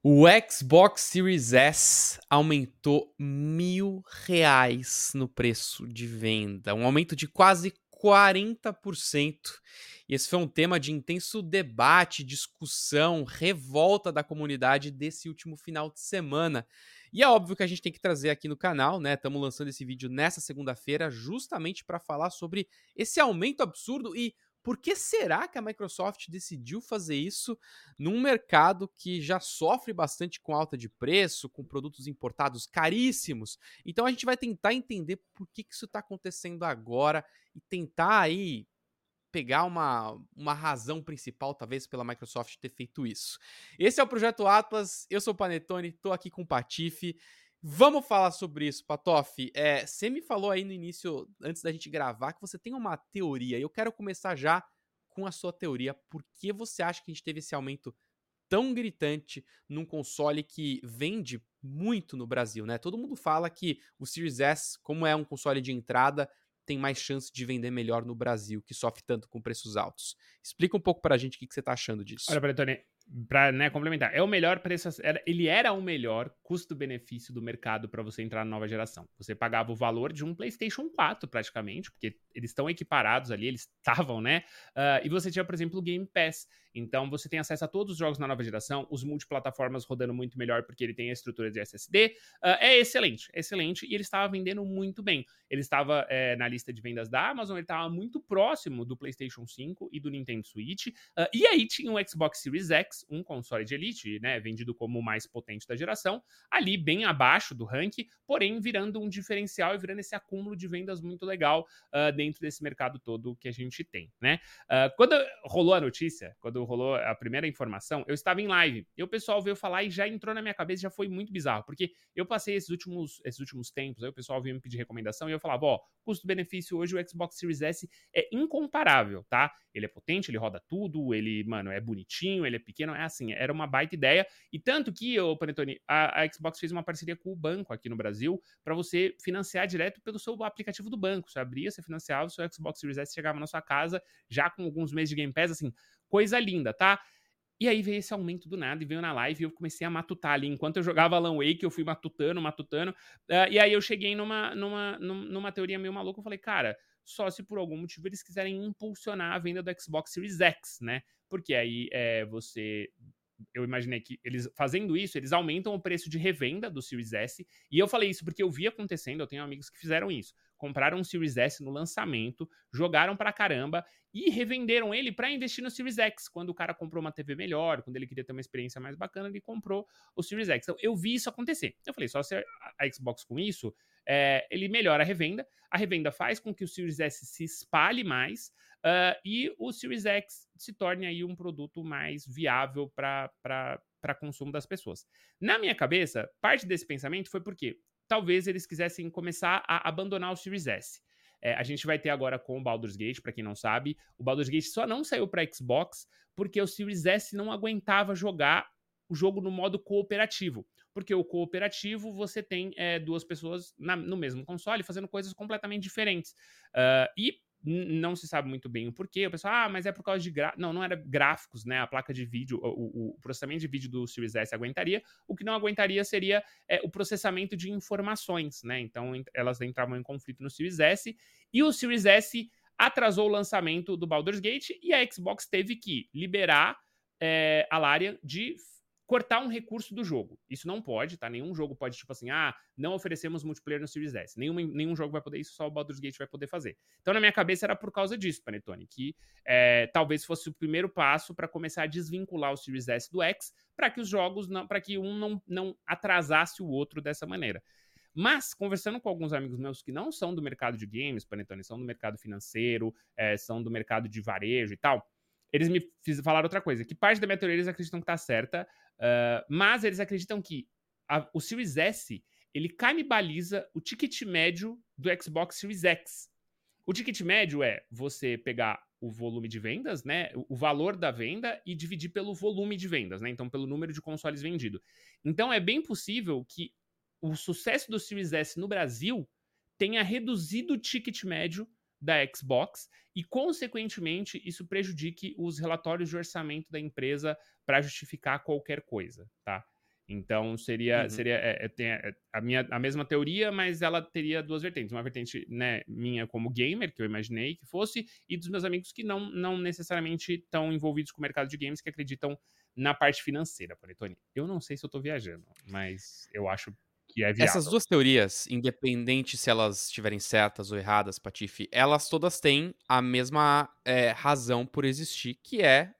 O Xbox Series S aumentou mil reais no preço de venda, um aumento de quase 40%. E esse foi um tema de intenso debate, discussão, revolta da comunidade desse último final de semana. E é óbvio que a gente tem que trazer aqui no canal, né? Estamos lançando esse vídeo nessa segunda-feira, justamente para falar sobre esse aumento absurdo e por que será que a Microsoft decidiu fazer isso num mercado que já sofre bastante com alta de preço, com produtos importados caríssimos? Então a gente vai tentar entender por que, que isso está acontecendo agora e tentar aí pegar uma, uma razão principal, talvez, pela Microsoft ter feito isso. Esse é o Projeto Atlas, eu sou o Panetone, estou aqui com o Patife. Vamos falar sobre isso, Patoff. É, você me falou aí no início, antes da gente gravar, que você tem uma teoria. Eu quero começar já com a sua teoria. Por que você acha que a gente teve esse aumento tão gritante num console que vende muito no Brasil, né? Todo mundo fala que o Series S, como é um console de entrada, tem mais chance de vender melhor no Brasil, que sofre tanto com preços altos. Explica um pouco pra gente o que, que você tá achando disso. Olha, Bretone, para né, complementar, é o melhor preço, ele era o melhor custo-benefício do mercado para você entrar na nova geração. Você pagava o valor de um PlayStation 4 praticamente, porque eles estão equiparados ali, eles estavam, né? Uh, e você tinha, por exemplo, o Game Pass. Então você tem acesso a todos os jogos na nova geração, os multiplataformas rodando muito melhor porque ele tem a estrutura de SSD. Uh, ah, é excelente, é excelente. E ele estava vendendo muito bem. Ele estava é, na lista de vendas da Amazon, ele estava muito próximo do PlayStation 5 e do Nintendo Switch. Uh, e aí tinha o Xbox Series X, um console de elite, né? Vendido como o mais potente da geração, ali bem abaixo do ranking, porém virando um diferencial e virando esse acúmulo de vendas muito legal uh, dentro desse mercado todo que a gente tem, né? quando rolou a notícia, quando rolou a primeira informação, eu estava em live. E o pessoal veio falar e já entrou na minha cabeça, já foi muito bizarro. Porque eu passei esses últimos, esses últimos tempos, aí o pessoal veio me pedir recomendação e eu falava, ó, custo-benefício hoje o Xbox Series S é incomparável, tá? Ele é potente, ele roda tudo, ele, mano, é bonitinho, ele é pequeno, é assim, era uma baita ideia. E tanto que, ô Panetone, a, a Xbox fez uma parceria com o banco aqui no Brasil para você financiar direto pelo seu aplicativo do banco. Você abria, você financiava, o seu Xbox Series S chegava na sua casa já com alguns meses de Game Pass, assim, coisa linda, tá? E aí veio esse aumento do nada e veio na live e eu comecei a matutar ali. Enquanto eu jogava Alan Wake, eu fui matutando, matutando. Uh, e aí eu cheguei numa, numa, numa teoria meio maluca. Eu falei, cara, só se por algum motivo eles quiserem impulsionar a venda do Xbox Series X, né? Porque aí é, você eu imaginei que eles fazendo isso, eles aumentam o preço de revenda do Series S. E eu falei isso porque eu vi acontecendo, eu tenho amigos que fizeram isso. Compraram um Series S no lançamento, jogaram pra caramba e revenderam ele para investir no Series X. Quando o cara comprou uma TV melhor, quando ele queria ter uma experiência mais bacana, ele comprou o Series X. Então eu vi isso acontecer. Eu falei, só se a Xbox com isso, é, ele melhora a revenda. A revenda faz com que o Series S se espalhe mais uh, e o Series X se torne aí um produto mais viável para consumo das pessoas. Na minha cabeça, parte desse pensamento foi porque talvez eles quisessem começar a abandonar o Series S. É, a gente vai ter agora com o Baldur's Gate, para quem não sabe, o Baldur's Gate só não saiu para Xbox porque o Series S não aguentava jogar o jogo no modo cooperativo. Porque o cooperativo você tem é, duas pessoas na, no mesmo console fazendo coisas completamente diferentes. Uh, e não se sabe muito bem o porquê. O pessoal, ah, mas é por causa de gra... não, não era gráficos, né? A placa de vídeo, o, o, processamento de vídeo do Series S aguentaria. O que não aguentaria seria é, o processamento de informações, né? Então elas entravam em conflito no Series S e o Series S atrasou o lançamento do Baldur's Gate e a Xbox teve que liberar é, a Larian de cortar um recurso do jogo. Isso não pode, tá? Nenhum jogo pode, tipo assim, ah, não oferecemos multiplayer no Series S. Nenhum, nenhum jogo vai poder isso, só o Baldur's Gate vai poder fazer. Então, na minha cabeça, era por causa disso, Panetone, que é, talvez fosse o primeiro passo para começar a desvincular o Series S do X, para que os jogos, para que um não, não atrasasse o outro dessa maneira. Mas, conversando com alguns amigos meus que não são do mercado de games, Panetone, são do mercado financeiro, é, são do mercado de varejo e tal, eles me falaram outra coisa, que parte da minha teoria eles acreditam que tá certa, uh, mas eles acreditam que a, o Series S, ele canibaliza o ticket médio do Xbox Series X. O ticket médio é você pegar o volume de vendas, né, o valor da venda e dividir pelo volume de vendas, né, então pelo número de consoles vendidos. Então é bem possível que o sucesso do Series S no Brasil tenha reduzido o ticket médio da Xbox e, consequentemente, isso prejudique os relatórios de orçamento da empresa para justificar qualquer coisa, tá? Então seria, uhum. seria é, é, é, a, minha, a mesma teoria, mas ela teria duas vertentes. Uma vertente né, minha como gamer, que eu imaginei que fosse, e dos meus amigos que não, não necessariamente estão envolvidos com o mercado de games, que acreditam na parte financeira, Panetone. Eu não sei se eu estou viajando, mas eu acho que é viável. Essas duas teorias, independente se elas estiverem certas ou erradas, Patife, elas todas têm a mesma é, razão por existir, que é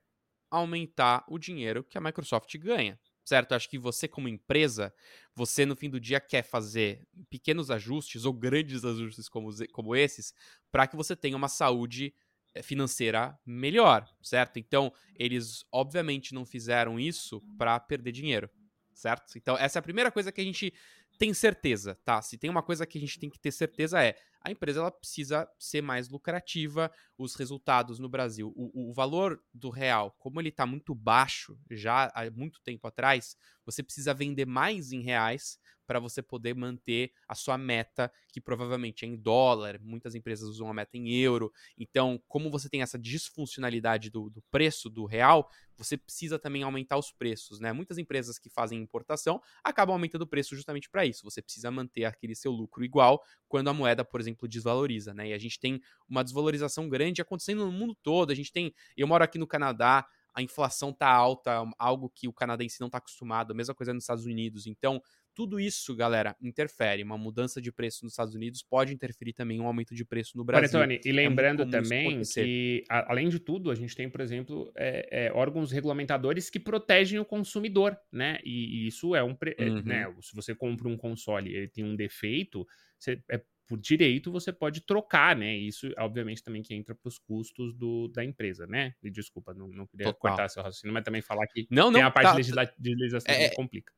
aumentar o dinheiro que a Microsoft ganha certo? Acho que você, como empresa, você no fim do dia quer fazer pequenos ajustes ou grandes ajustes como, como esses para que você tenha uma saúde eh, financeira melhor, certo? Então, eles obviamente não fizeram isso para perder dinheiro, certo? Então, essa é a primeira coisa que a gente tem certeza, tá? Se tem uma coisa que a gente tem que ter certeza é a empresa ela precisa ser mais lucrativa, os resultados no Brasil, o, o valor do real, como ele está muito baixo já há muito tempo atrás, você precisa vender mais em reais para você poder manter a sua meta, que provavelmente é em dólar, muitas empresas usam a meta em euro. Então, como você tem essa disfuncionalidade do, do preço do real, você precisa também aumentar os preços, né? Muitas empresas que fazem importação acabam aumentando o preço justamente para isso. Você precisa manter aquele seu lucro igual quando a moeda, por exemplo, desvaloriza, né? E a gente tem uma desvalorização grande acontecendo no mundo todo. A gente tem, eu moro aqui no Canadá, a inflação tá alta, algo que o canadense não está acostumado, a mesma coisa nos Estados Unidos. Então, tudo isso, galera, interfere. Uma mudança de preço nos Estados Unidos pode interferir também um aumento de preço no Brasil. Tony, e é lembrando é também que, a, além de tudo, a gente tem, por exemplo, é, é, órgãos regulamentadores que protegem o consumidor, né? E, e isso é um. É, uhum. né, se você compra um console e ele tem um defeito, você, é, por direito você pode trocar, né? Isso, obviamente, também que entra para os custos do, da empresa, né? E desculpa, não, não queria Total. cortar seu raciocínio, mas também falar que não, tem a parte tá, de legislação é, que complica.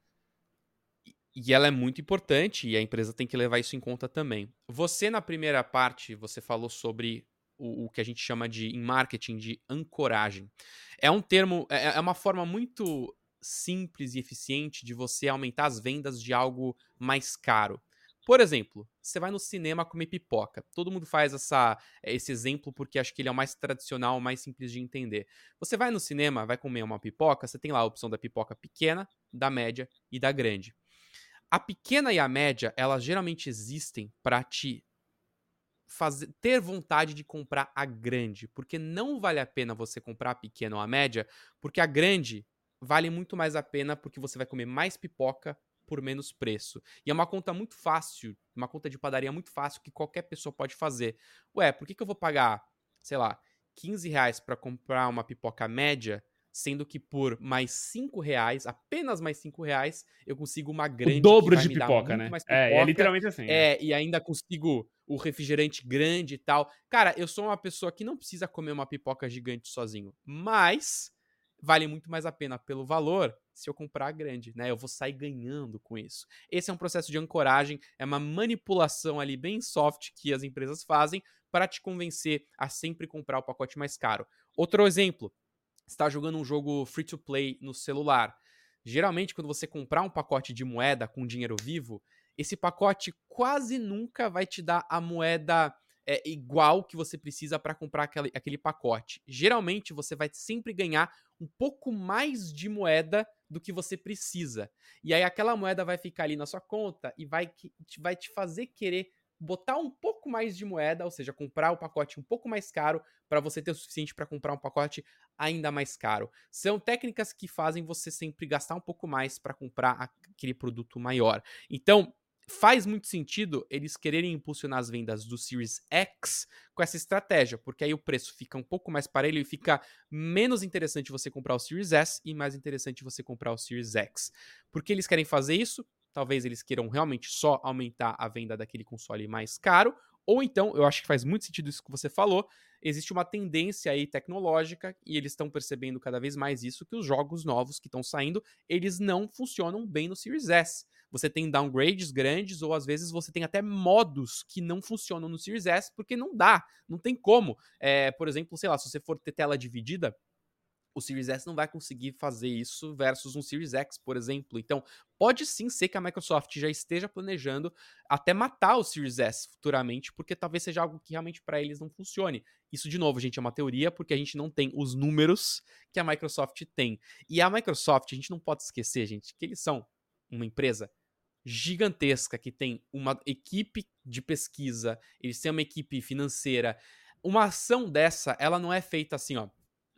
E ela é muito importante e a empresa tem que levar isso em conta também. Você, na primeira parte, você falou sobre o, o que a gente chama de, em marketing, de ancoragem. É um termo, é, é uma forma muito simples e eficiente de você aumentar as vendas de algo mais caro. Por exemplo, você vai no cinema comer pipoca. Todo mundo faz essa, esse exemplo porque acho que ele é o mais tradicional, o mais simples de entender. Você vai no cinema, vai comer uma pipoca, você tem lá a opção da pipoca pequena, da média e da grande. A pequena e a média, elas geralmente existem para te fazer ter vontade de comprar a grande, porque não vale a pena você comprar a pequena ou a média, porque a grande vale muito mais a pena porque você vai comer mais pipoca por menos preço. E é uma conta muito fácil, uma conta de padaria muito fácil que qualquer pessoa pode fazer. Ué, por que, que eu vou pagar, sei lá, 15 reais para comprar uma pipoca média sendo que por mais cinco reais, apenas mais cinco reais, eu consigo uma grande. O dobro de pipoca, né? Pipoca, é, é literalmente assim. É, né? e ainda consigo o refrigerante grande e tal. Cara, eu sou uma pessoa que não precisa comer uma pipoca gigante sozinho, mas vale muito mais a pena pelo valor se eu comprar a grande, né? Eu vou sair ganhando com isso. Esse é um processo de ancoragem, é uma manipulação ali bem soft que as empresas fazem para te convencer a sempre comprar o pacote mais caro. Outro exemplo, está jogando um jogo free to play no celular. Geralmente, quando você comprar um pacote de moeda com dinheiro vivo, esse pacote quase nunca vai te dar a moeda é, igual que você precisa para comprar aquele, aquele pacote. Geralmente, você vai sempre ganhar um pouco mais de moeda do que você precisa. E aí, aquela moeda vai ficar ali na sua conta e vai, vai te fazer querer botar um pouco mais de moeda, ou seja, comprar o pacote um pouco mais caro para você ter o suficiente para comprar um pacote ainda mais caro. São técnicas que fazem você sempre gastar um pouco mais para comprar aquele produto maior. Então, faz muito sentido eles quererem impulsionar as vendas do Series X com essa estratégia, porque aí o preço fica um pouco mais parelho e fica menos interessante você comprar o Series S e mais interessante você comprar o Series X. Por que eles querem fazer isso? Talvez eles queiram realmente só aumentar a venda daquele console mais caro, ou então, eu acho que faz muito sentido isso que você falou, existe uma tendência aí tecnológica e eles estão percebendo cada vez mais isso que os jogos novos que estão saindo, eles não funcionam bem no Series S. Você tem downgrades grandes ou às vezes você tem até modos que não funcionam no Series S porque não dá, não tem como. É, por exemplo, sei lá, se você for ter tela dividida, o Series S não vai conseguir fazer isso versus um Series X, por exemplo. Então, pode sim ser que a Microsoft já esteja planejando até matar o Series S futuramente, porque talvez seja algo que realmente para eles não funcione. Isso, de novo, gente, é uma teoria, porque a gente não tem os números que a Microsoft tem. E a Microsoft, a gente não pode esquecer, gente, que eles são uma empresa gigantesca que tem uma equipe de pesquisa, eles têm uma equipe financeira. Uma ação dessa, ela não é feita assim, ó.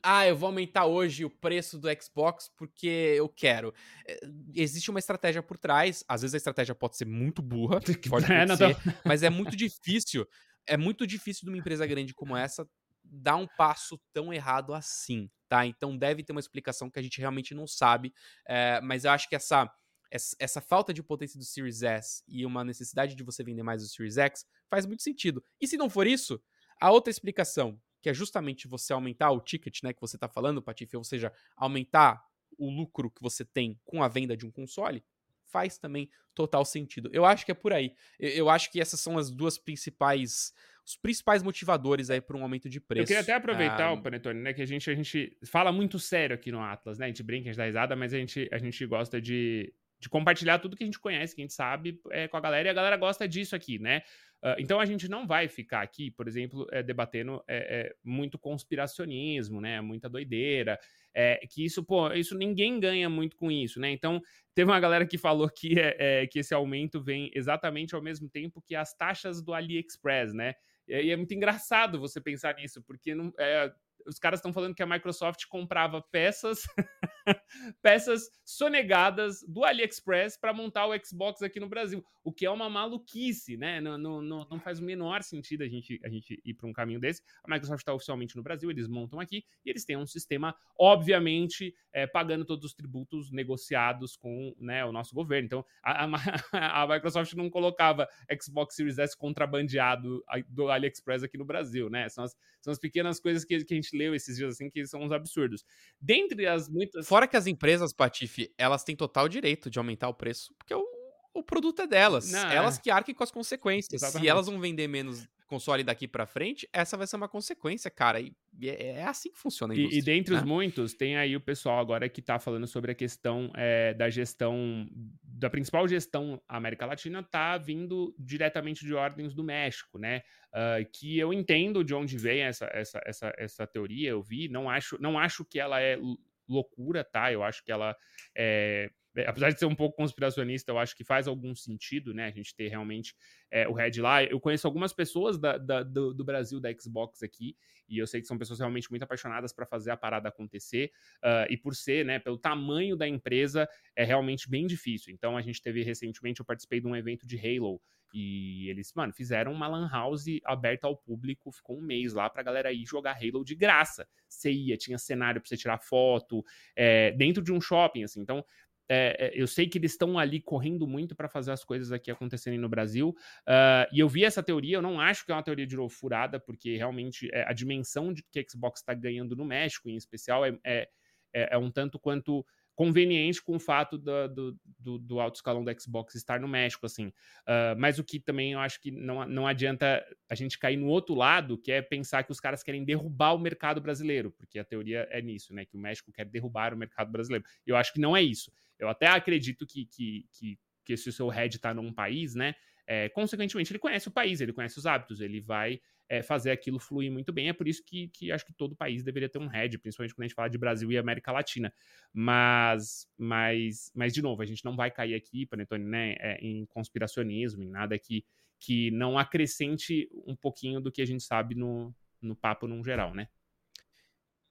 Ah, eu vou aumentar hoje o preço do Xbox porque eu quero. É, existe uma estratégia por trás. Às vezes a estratégia pode ser muito burra, pode é, ser, mas é muito difícil. É muito difícil de uma empresa grande como essa dar um passo tão errado assim, tá? Então deve ter uma explicação que a gente realmente não sabe. É, mas eu acho que essa essa falta de potência do Series S e uma necessidade de você vender mais o Series X faz muito sentido. E se não for isso, a outra explicação, que é justamente você aumentar o ticket, né, que você está falando, Patife, ou seja, aumentar o lucro que você tem com a venda de um console, faz também total sentido. Eu acho que é por aí. Eu acho que essas são as duas principais os principais motivadores aí para um aumento de preço. Eu queria até aproveitar, ah, o Panetone, né, que a gente, a gente fala muito sério aqui no Atlas, né? A gente brinca, a gente dá risada, mas a gente, a gente gosta de, de compartilhar tudo que a gente conhece, que a gente sabe é, com a galera, e a galera gosta disso aqui, né? Uh, então a gente não vai ficar aqui, por exemplo, é, debatendo é, muito conspiracionismo, né? Muita doideira. que isso, pô, isso ninguém ganha muito com isso, né? Então, teve uma galera que falou que, que esse aumento vem exatamente ao mesmo tempo que as taxas do AliExpress, né? E é muito engraçado você pensar nisso, porque não, é, os caras estão falando que a Microsoft comprava peças peças sonegadas do AliExpress para montar o Xbox aqui no Brasil, o que é uma maluquice, né? Não, não, não faz o menor sentido a gente, a gente ir para um caminho desse. A Microsoft está oficialmente no Brasil, eles montam aqui e eles têm um sistema, obviamente, é, pagando todos os tributos negociados com né, o nosso governo. Então, a, a, a Microsoft não colocava Xbox Series S contrabandeado do AliExpress aqui no Brasil, né? São as, são as pequenas coisas que, que a gente leu esses dias assim que são uns absurdos. Dentre as muitas. Fora que as empresas, Patife, elas têm total direito de aumentar o preço, porque o, o produto é delas. Não, elas é. que arquem com as consequências. Exatamente. Se elas vão vender menos console daqui para frente, essa vai ser uma consequência, cara. E é, é assim que funciona a indústria. E, e dentre né? os muitos, tem aí o pessoal agora que tá falando sobre a questão é, da gestão, da principal gestão América Latina, tá vindo diretamente de ordens do México, né? Uh, que eu entendo de onde vem essa, essa, essa, essa teoria, eu vi, não acho, não acho que ela é loucura, tá? Eu acho que ela é, apesar de ser um pouco conspiracionista, eu acho que faz algum sentido, né? A gente ter realmente é, o Red lá. Eu conheço algumas pessoas da, da, do, do, Brasil da Xbox aqui, e eu sei que são pessoas realmente muito apaixonadas para fazer a parada acontecer. Uh, e por ser, né, pelo tamanho da empresa, é realmente bem difícil. Então a gente teve recentemente, eu participei de um evento de Halo. E eles, mano, fizeram uma lan house aberta ao público, ficou um mês lá pra galera ir jogar Halo de graça. Você ia, tinha cenário pra você tirar foto, é, dentro de um shopping, assim. Então, é, eu sei que eles estão ali correndo muito para fazer as coisas aqui acontecerem no Brasil. Uh, e eu vi essa teoria, eu não acho que é uma teoria de novo furada, porque realmente é, a dimensão de que Xbox está ganhando no México, em especial, é, é, é um tanto quanto conveniente com o fato do, do, do, do, alto escalão do Xbox estar no México, assim. Uh, mas o que também eu acho que não, não adianta a gente cair no outro lado, que é pensar que os caras querem derrubar o mercado brasileiro, porque a teoria é nisso, né? Que o México quer derrubar o mercado brasileiro. Eu acho que não é isso. Eu até acredito que, que, que, que se o seu head está num país, né? É, consequentemente, ele conhece o país, ele conhece os hábitos, ele vai é, fazer aquilo fluir muito bem. É por isso que, que acho que todo país deveria ter um head, principalmente quando a gente fala de Brasil e América Latina. Mas, mas, mas de novo, a gente não vai cair aqui, Panetone, né, é, em conspiracionismo, em nada que, que não acrescente um pouquinho do que a gente sabe no, no papo num geral, né?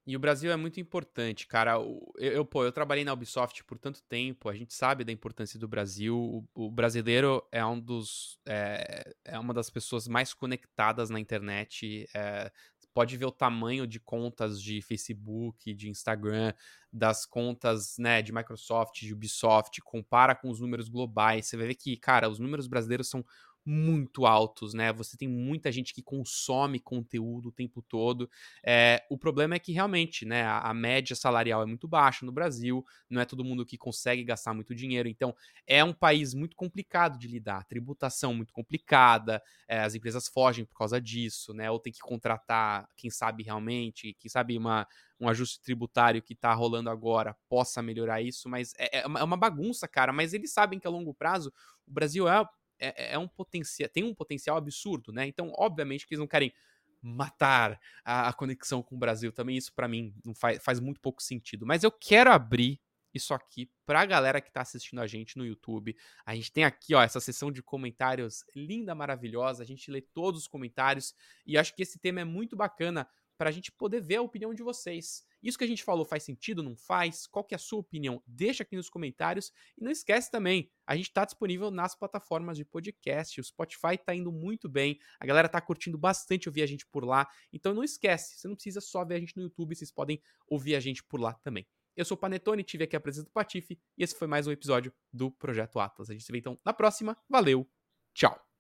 E o Brasil é muito importante, cara. Eu, eu, pô, eu trabalhei na Ubisoft por tanto tempo, a gente sabe da importância do Brasil. O, o brasileiro é um dos. É, é, uma das pessoas mais conectadas na internet. É, pode ver o tamanho de contas de Facebook, de Instagram, das contas né, de Microsoft, de Ubisoft, compara com os números globais. Você vai ver que, cara, os números brasileiros são muito altos, né? Você tem muita gente que consome conteúdo o tempo todo. É, o problema é que realmente, né, a, a, média salarial é muito baixa no Brasil, não é todo mundo que consegue gastar muito dinheiro, então é um país muito complicado de lidar, tributação muito complicada, é, as empresas fogem por causa disso, né? Ou tem que contratar quem sabe realmente, quem sabe uma, um ajuste tributário que está rolando agora possa melhorar isso, mas é, é, uma bagunça, cara. Mas eles sabem que a longo prazo o Brasil é é, é, é um potencial, tem um potencial absurdo, né? Então, obviamente que eles não querem matar a, a conexão com o Brasil também. Isso para mim não faz, faz muito pouco sentido. Mas eu quero abrir isso aqui pra galera que tá assistindo a gente no YouTube. A gente tem aqui, ó, essa sessão de comentários linda, maravilhosa. A gente lê todos os comentários e acho que esse tema é muito bacana para a gente poder ver a opinião de vocês. Isso que a gente falou faz sentido, não faz? Qual que é a sua opinião? Deixa aqui nos comentários. E não esquece também, a gente está disponível nas plataformas de podcast. O Spotify está indo muito bem. A galera está curtindo bastante ouvir a gente por lá. Então não esquece, você não precisa só ver a gente no YouTube, vocês podem ouvir a gente por lá também. Eu sou o Panetone, tive aqui a presença do Patife e esse foi mais um episódio do Projeto Atlas. A gente se vê então na próxima. Valeu, tchau!